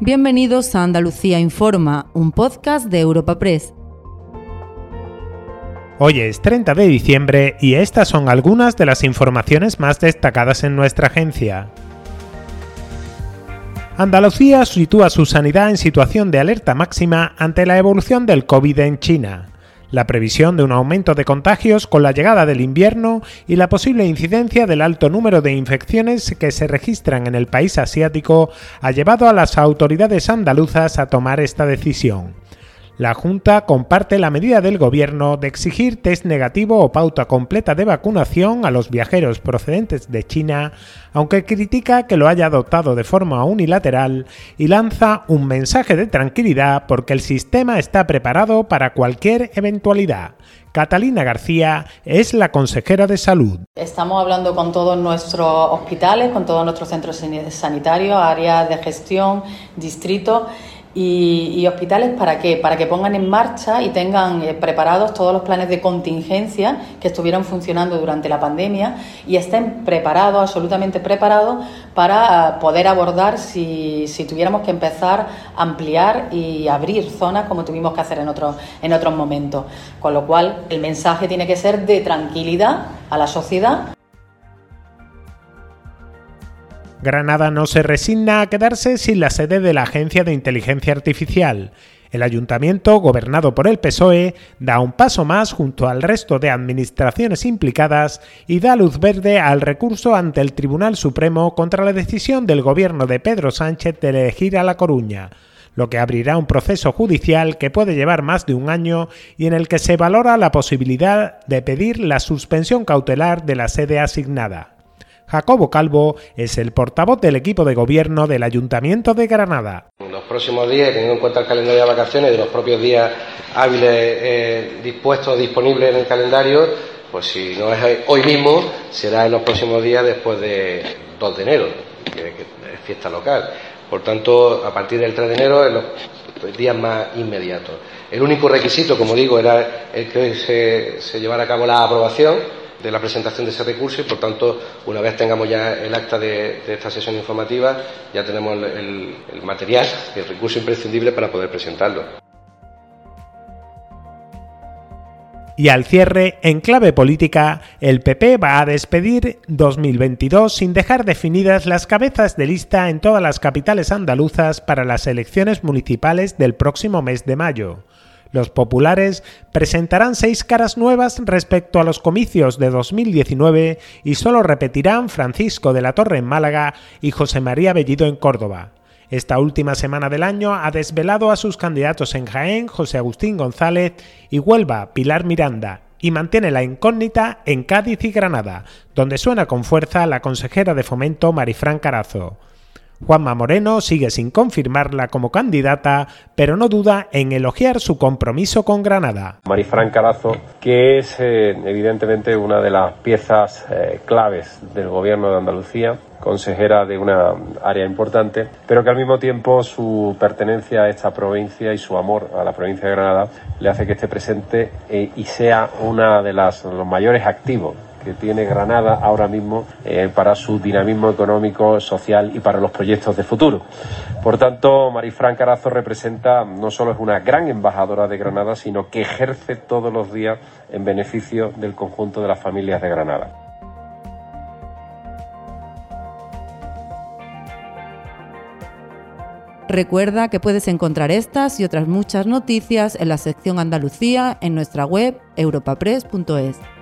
Bienvenidos a Andalucía Informa, un podcast de Europa Press. Hoy es 30 de diciembre y estas son algunas de las informaciones más destacadas en nuestra agencia. Andalucía sitúa su sanidad en situación de alerta máxima ante la evolución del COVID en China la previsión de un aumento de contagios con la llegada del invierno y la posible incidencia del alto número de infecciones que se registran en el país asiático ha llevado a las autoridades andaluzas a tomar esta decisión. La Junta comparte la medida del Gobierno de exigir test negativo o pauta completa de vacunación a los viajeros procedentes de China, aunque critica que lo haya adoptado de forma unilateral y lanza un mensaje de tranquilidad porque el sistema está preparado para cualquier eventualidad. Catalina García es la consejera de salud. Estamos hablando con todos nuestros hospitales, con todos nuestros centros sanitarios, áreas de gestión, distritos y, hospitales para qué? Para que pongan en marcha y tengan eh, preparados todos los planes de contingencia que estuvieron funcionando durante la pandemia y estén preparados, absolutamente preparados, para ah, poder abordar si, si tuviéramos que empezar a ampliar y abrir zonas como tuvimos que hacer en otros, en otros momentos. Con lo cual, el mensaje tiene que ser de tranquilidad a la sociedad Granada no se resigna a quedarse sin la sede de la Agencia de Inteligencia Artificial. El ayuntamiento, gobernado por el PSOE, da un paso más junto al resto de administraciones implicadas y da luz verde al recurso ante el Tribunal Supremo contra la decisión del gobierno de Pedro Sánchez de elegir a La Coruña lo que abrirá un proceso judicial que puede llevar más de un año y en el que se valora la posibilidad de pedir la suspensión cautelar de la sede asignada. Jacobo Calvo es el portavoz del equipo de gobierno del Ayuntamiento de Granada. En los próximos días, teniendo en cuenta el calendario de vacaciones y los propios días hábiles eh, dispuestos, disponibles en el calendario, pues si no es hoy mismo, será en los próximos días después de 2 de enero, que, es fiesta local. Por tanto, a partir del 3 de enero, en los días más inmediatos. El único requisito, como digo, era el que se, se llevara a cabo la aprobación de la presentación de ese recurso y, por tanto, una vez tengamos ya el acta de, esta sesión informativa, ya tenemos el, material, el recurso imprescindible para poder presentarlo. Y al cierre, en clave política, el PP va a despedir 2022 sin dejar definidas las cabezas de lista en todas las capitales andaluzas para las elecciones municipales del próximo mes de mayo. Los populares presentarán seis caras nuevas respecto a los comicios de 2019 y solo repetirán Francisco de la Torre en Málaga y José María Bellido en Córdoba. Esta última semana del año ha desvelado a sus candidatos en Jaén, José Agustín González, y Huelva, Pilar Miranda, y mantiene la incógnita en Cádiz y Granada, donde suena con fuerza la consejera de fomento Marifran Carazo. Juanma Moreno sigue sin confirmarla como candidata, pero no duda en elogiar su compromiso con Granada. Marifran Carazo, que es eh, evidentemente una de las piezas eh, claves del gobierno de Andalucía, consejera de una área importante, pero que al mismo tiempo su pertenencia a esta provincia y su amor a la provincia de Granada le hace que esté presente eh, y sea una de las, los mayores activos que tiene Granada ahora mismo eh, para su dinamismo económico, social y para los proyectos de futuro. Por tanto, Marifran Carazo representa, no solo es una gran embajadora de Granada, sino que ejerce todos los días en beneficio del conjunto de las familias de Granada. Recuerda que puedes encontrar estas y otras muchas noticias en la sección Andalucía en nuestra web europapress.es.